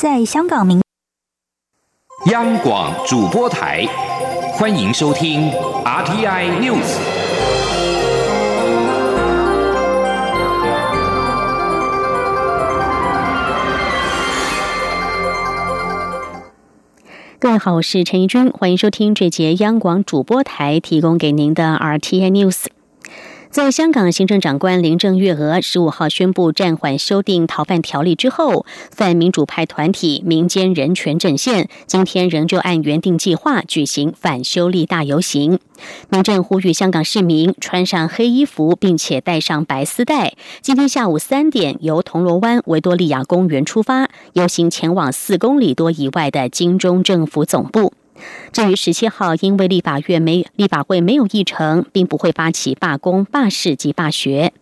在香港民央广主播台，欢迎收听 RTI News。各位好，我是陈怡君，欢迎收听这节央广主播台提供给您的 RTI News。在香港行政长官林郑月娥十五号宣布暂缓修订逃犯条例之后，泛民主派团体民间人权阵线今天仍旧按原定计划举行反修例大游行。民政呼吁香港市民穿上黑衣服，并且带上白丝带。今天下午三点，由铜锣湾维多利亚公园出发，游行前往四公里多以外的金钟政府总部。至于十七号，因为立法院没立法会没有议程，并不会发起罢工、罢市及罢学。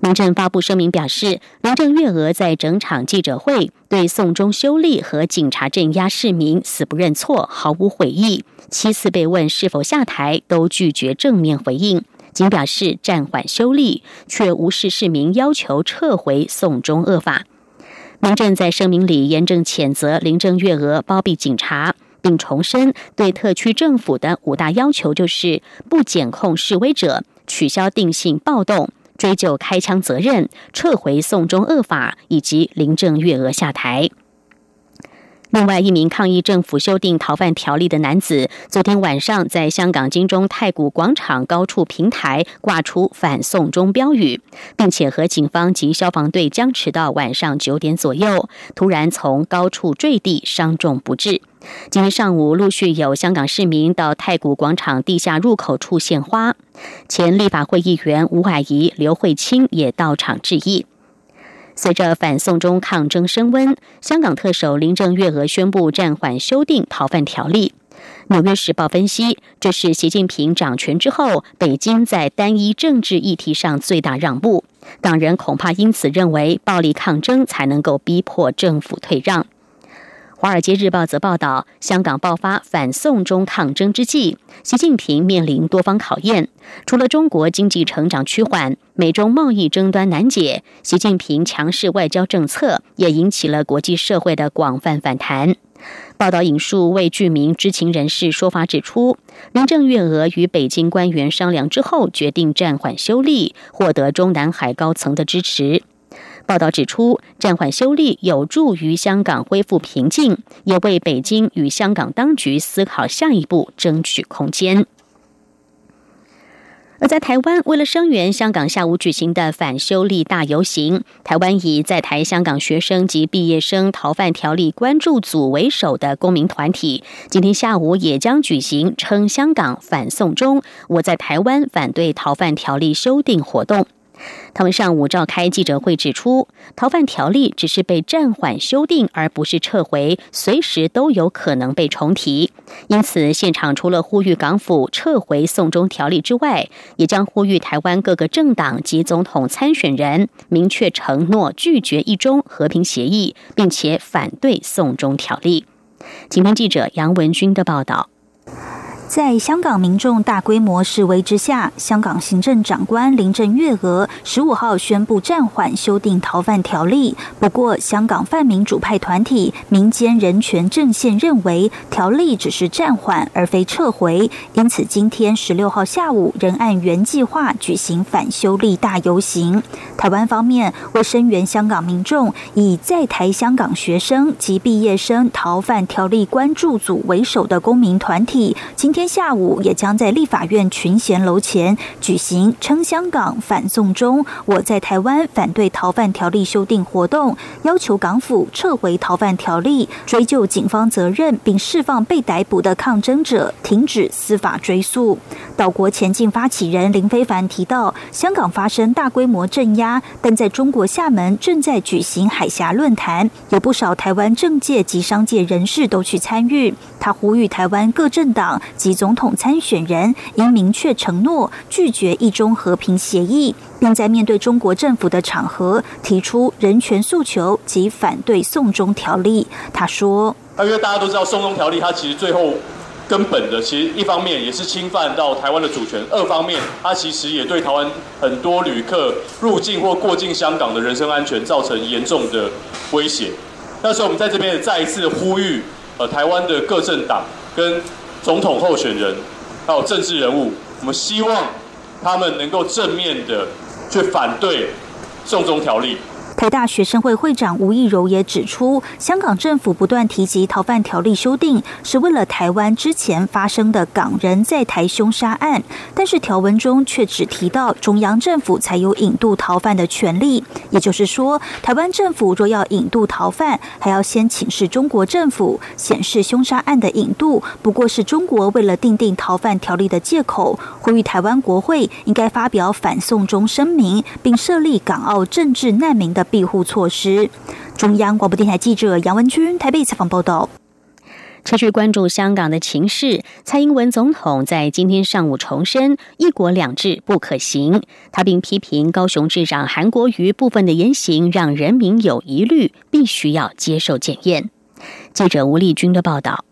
民政发布声明表示，林郑月娥在整场记者会对送中修例和警察镇压市民死不认错，毫无悔意。七次被问是否下台，都拒绝正面回应，仅表示暂缓修例，却无视市民要求撤回送中恶法。民政在声明里严正谴责林郑月娥包庇警察。并重申对特区政府的五大要求，就是不检控示威者、取消定性暴动、追究开枪责任、撤回送中恶法以及林郑月娥下台。另外一名抗议政府修订逃犯条例的男子，昨天晚上在香港金钟太古广场高处平台挂出反送中标语，并且和警方及消防队僵持到晚上九点左右，突然从高处坠地，伤重不治。今天上午，陆续有香港市民到太古广场地下入口处献花，前立法会议员吴霭仪、刘慧卿也到场致意。随着反送中抗争升温，香港特首林郑月娥宣布暂缓修订逃犯条例。纽约时报分析，这是习近平掌权之后，北京在单一政治议题上最大让步。港人恐怕因此认为，暴力抗争才能够逼迫政府退让。《华尔街日报》则报道，香港爆发反送中抗争之际，习近平面临多方考验。除了中国经济成长趋缓、美中贸易争端难解，习近平强势外交政策也引起了国际社会的广泛反弹。报道引述未具名知情人士说法指出，林郑月娥与北京官员商量之后，决定暂缓修例，获得中南海高层的支持。报道指出，暂缓修例有助于香港恢复平静，也为北京与香港当局思考下一步争取空间。而在台湾，为了声援香港下午举行的反修例大游行，台湾以在台香港学生及毕业生逃犯条例关注组为首的公民团体，今天下午也将举行称香港反送中，我在台湾反对逃犯条例修订活动。他们上午召开记者会，指出逃犯条例只是被暂缓修订，而不是撤回，随时都有可能被重提。因此，现场除了呼吁港府撤回送中条例之外，也将呼吁台湾各个政党及总统参选人明确承诺拒绝一中和平协议，并且反对送中条例。请听记者杨文军的报道。在香港民众大规模示威之下，香港行政长官林郑月娥十五号宣布暂缓修订逃犯条例。不过，香港泛民主派团体民间人权阵线认为，条例只是暂缓而非撤回，因此今天十六号下午仍按原计划举行反修例大游行。台湾方面为声援香港民众，以在台香港学生及毕业生逃犯条例关注组为首的公民团体，今天。下午也将在立法院群贤楼前举行称香港反送中，我在台湾反对逃犯条例修订活动，要求港府撤回逃犯条例，追究警方责任，并释放被逮捕的抗争者，停止司法追诉。岛国前进发起人林非凡提到，香港发生大规模镇压，但在中国厦门正在举行海峡论坛，有不少台湾政界及商界人士都去参与。他呼吁台湾各政党及及总统参选人应明确承诺拒绝一中和平协议，并在面对中国政府的场合提出人权诉求及反对送中条例。他说：“因为大家都知道送中条例，它其实最后根本的，其实一方面也是侵犯到台湾的主权，二方面它其实也对台湾很多旅客入境或过境香港的人身安全造成严重的威胁。那时候我们在这边再一次呼吁，呃，台湾的各政党跟总统候选人，还有政治人物，我们希望他们能够正面的去反对送中条例。台大学生会会长吴亦柔也指出，香港政府不断提及逃犯条例修订，是为了台湾之前发生的港人在台凶杀案，但是条文中却只提到中央政府才有引渡逃犯的权利。也就是说，台湾政府若要引渡逃犯，还要先请示中国政府，显示凶杀案的引渡不过是中国为了订定逃犯条例的借口。呼吁台湾国会应该发表反送中声明，并设立港澳政治难民的。庇护措施。中央广播电台记者杨文君台北采访报道。持续关注香港的情势，蔡英文总统在今天上午重申“一国两制”不可行。他并批评高雄市长韩国瑜部分的言行让人民有疑虑，必须要接受检验。记者吴丽君的报道。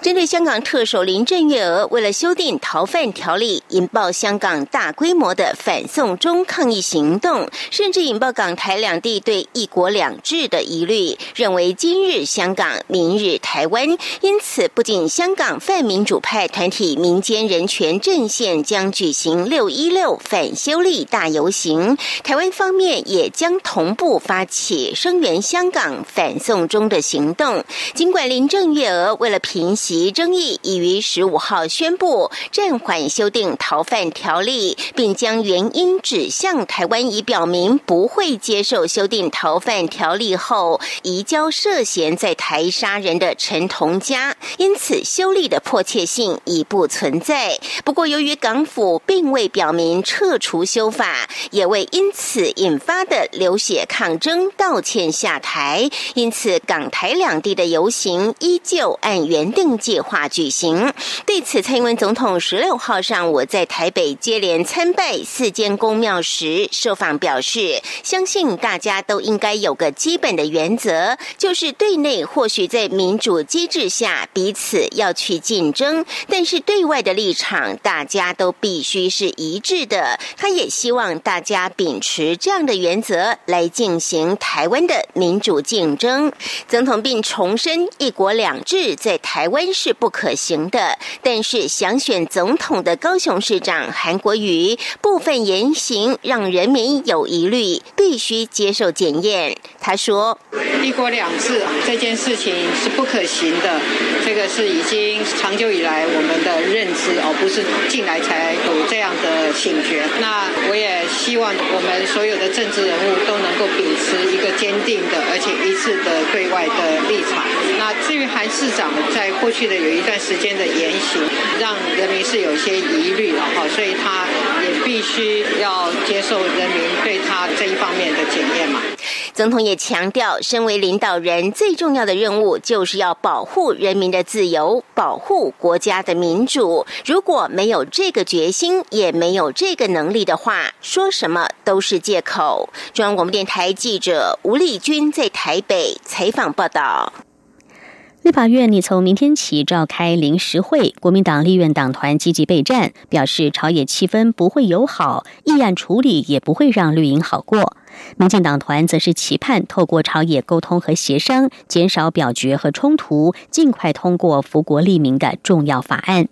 针对香港特首林郑月娥为了修订逃犯条例，引爆香港大规模的反送中抗议行动，甚至引爆港台两地对“一国两制”的疑虑，认为今日香港，明日台湾。因此，不仅香港泛民主派团体民间人权阵线将举行“六一六”反修例大游行，台湾方面也将同步发起声援香港反送中的行动。尽管林郑月娥为了平息争议，已于十五号宣布暂缓修订逃犯条例，并将原因指向台湾，已表明不会接受修订逃犯条例后移交涉嫌在台杀人的陈同佳，因此修例的迫切性已不存在。不过，由于港府并未表明撤除修法，也未因此引发的流血抗争道歉下台，因此港台两地的游行依旧按原。定计划举行。对此，蔡英文总统十六号上午在台北接连参拜四间公庙时，受访表示，相信大家都应该有个基本的原则，就是对内或许在民主机制下彼此要去竞争，但是对外的立场大家都必须是一致的。他也希望大家秉持这样的原则来进行台湾的民主竞争。总统并重申“一国两制”在台台。湾是不可行的，但是想选总统的高雄市长韩国瑜部分言行让人民有疑虑，必须接受检验。他说：“一国两制这件事情是不可行的，这个是已经长久以来我们的认知，而不是近来才有这样的醒觉。那我也希望我们所有的政治人物都能够秉持一个坚定的而且一致的对外的立场。那至于韩市长在过去的有一段时间的言行，让人民是有些疑虑了哈，所以他也必须要接受人民对他这一方面的检验嘛。总统也强调，身为领导人，最重要的任务就是要保护人民的自由，保护国家的民主。如果没有这个决心，也没有这个能力的话，说什么都是借口。中央广播电台记者吴丽君在台北采访报道。立法院拟从明天起召开临时会，国民党立院党团积极备战，表示朝野气氛不会友好，议案处理也不会让绿营好过。民进党团则是期盼透过朝野沟通和协商，减少表决和冲突，尽快通过福国利民的重要法案。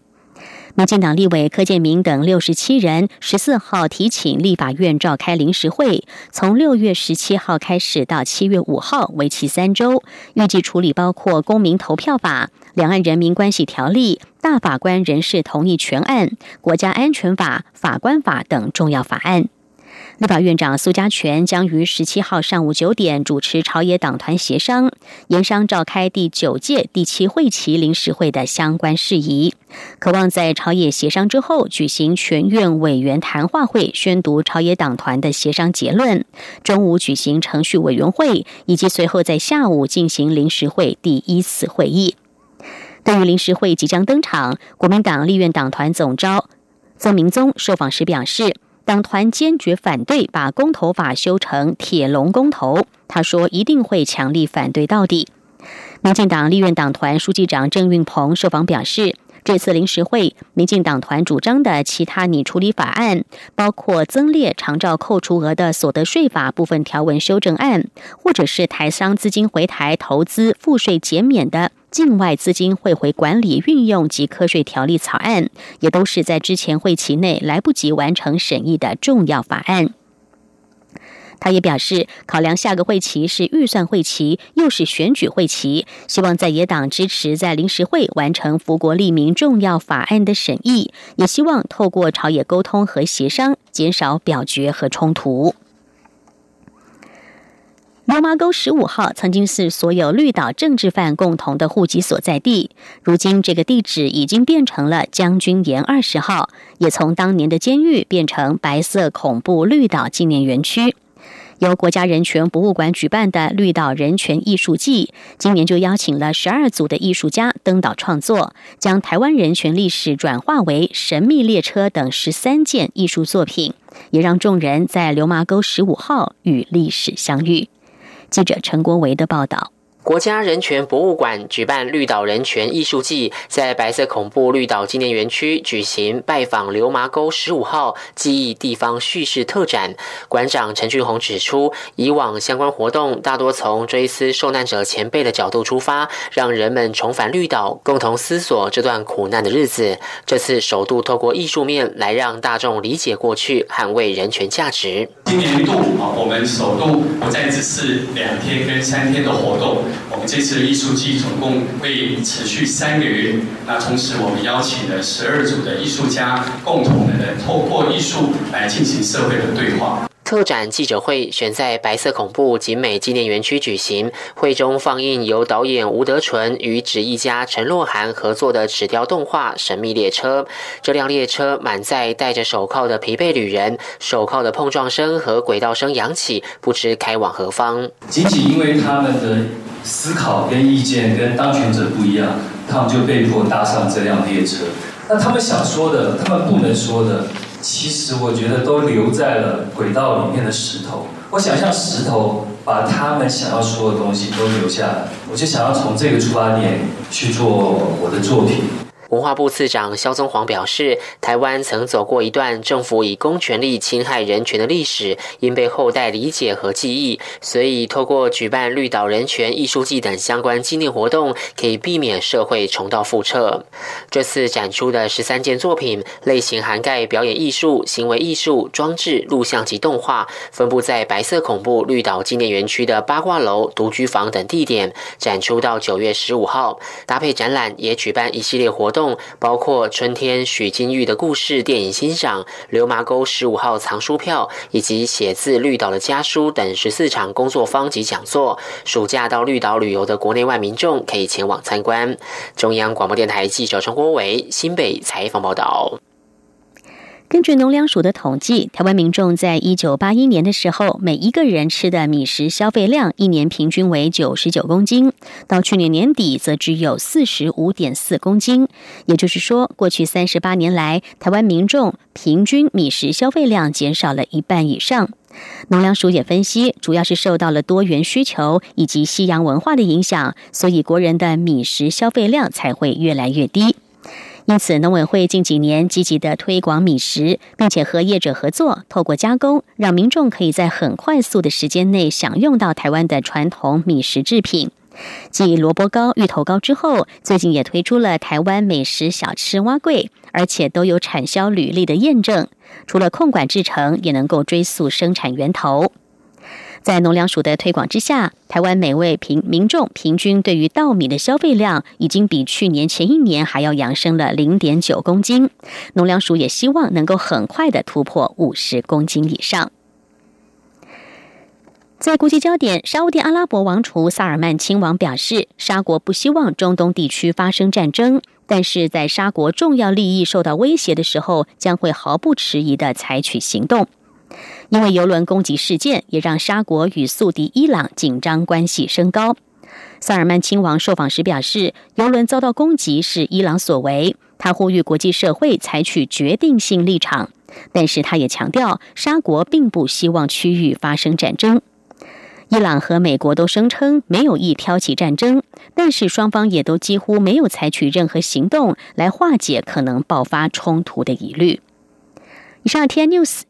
民进党立委柯建明等六十七人十四号提请立法院召开临时会，从六月十七号开始到七月五号，为期三周，预计处理包括公民投票法、两岸人民关系条例、大法官人事同意全案、国家安全法、法官法等重要法案。立法院长苏家全将于十七号上午九点主持朝野党团协商，研商召开第九届第七会期临时会的相关事宜，渴望在朝野协商之后举行全院委员谈话会，宣读朝野党团的协商结论。中午举行程序委员会，以及随后在下午进行临时会第一次会议。对于临时会即将登场，国民党立院党团总召曾明宗受访时表示。党团坚决反对把公投法修成铁笼公投，他说一定会强力反对到底。民进党立院党团书记长郑运鹏受访表示，这次临时会，民进党团主张的其他拟处理法案，包括增列长照扣除额的所得税法部分条文修正案，或者是台商资金回台投资赋税减免的境外资金汇回管理运用及课税条例草案，也都是在之前会期内来不及完成审议的重要法案。他也表示，考量下个会期是预算会期，又是选举会期，希望在野党支持在临时会完成福国利民重要法案的审议，也希望透过朝野沟通和协商，减少表决和冲突。流麻沟十五号曾经是所有绿岛政治犯共同的户籍所在地，如今这个地址已经变成了将军岩二十号，也从当年的监狱变成白色恐怖绿岛纪念园区。由国家人权博物馆举办的绿岛人权艺术季，今年就邀请了十二组的艺术家登岛创作，将台湾人权历史转化为神秘列车等十三件艺术作品，也让众人在流麻沟十五号与历史相遇。记者陈国维的报道。国家人权博物馆举办绿岛人权艺术季，在白色恐怖绿岛纪念园区举行拜访流麻沟十五号记忆地方叙事特展。馆长陈俊宏指出，以往相关活动大多从追思受难者前辈的角度出发，让人们重返绿岛，共同思索这段苦难的日子。这次首度透过艺术面来让大众理解过去，捍卫人权价值。今年度啊，我们首度不再只是两天跟三天的活动。我们这次的艺术季总共会持续三个月。那同时，我们邀请了十二组的艺术家，共同的透过艺术来进行社会的对话。特展记者会选在白色恐怖景美纪念园区举行，会中放映由导演吴德纯与纸艺家陈洛涵合作的纸雕动画《神秘列车》。这辆列车满载戴着手铐的疲惫旅人，手铐的碰撞声和轨道声扬起，不知开往何方。仅仅因为他们的思考跟意见跟当权者不一样，他们就被迫搭上这辆列车。那他们想说的，他们不能说的。其实我觉得都留在了轨道里面的石头。我想象石头把他们想要说的东西都留下来，我就想要从这个出发点去做我的作品。文化部次长肖宗煌表示，台湾曾走过一段政府以公权力侵害人权的历史，因被后代理解和记忆，所以透过举办绿岛人权艺术季等相关纪念活动，可以避免社会重蹈覆辙。这次展出的十三件作品类型涵盖表演艺术、行为艺术、装置、录像及动画，分布在白色恐怖绿岛纪念园区的八卦楼、独居房等地点，展出到九月十五号。搭配展览，也举办一系列活动。包括春天许金玉的故事电影欣赏、流麻沟十五号藏书票以及写字绿岛的家书等十四场工作坊及讲座。暑假到绿岛旅游的国内外民众可以前往参观。中央广播电台记者陈国伟新北采访报道。根据农粮署的统计，台湾民众在一九八一年的时候，每一个人吃的米食消费量一年平均为九十九公斤，到去年年底则只有四十五点四公斤。也就是说，过去三十八年来，台湾民众平均米食消费量减少了一半以上。农粮署也分析，主要是受到了多元需求以及西洋文化的影响，所以国人的米食消费量才会越来越低。因此，农委会近几年积极的推广米食，并且和业者合作，透过加工，让民众可以在很快速的时间内享用到台湾的传统米食制品。继萝卜糕、芋头糕之后，最近也推出了台湾美食小吃蛙柜，而且都有产销履历的验证。除了控管制成，也能够追溯生产源头。在农粮署的推广之下，台湾每位平民众平均对于稻米的消费量已经比去年前一年还要扬升了零点九公斤。农粮署也希望能够很快的突破五十公斤以上。在国际焦点，沙地阿拉伯王储萨尔曼亲王表示，沙国不希望中东地区发生战争，但是在沙国重要利益受到威胁的时候，将会毫不迟疑的采取行动。因为油轮攻击事件，也让沙国与宿敌伊朗紧张关系升高。萨尔曼亲王受访时表示，油轮遭到攻击是伊朗所为，他呼吁国际社会采取决定性立场。但是他也强调，沙国并不希望区域发生战争。伊朗和美国都声称没有意挑起战争，但是双方也都几乎没有采取任何行动来化解可能爆发冲突的疑虑。以上，T N News。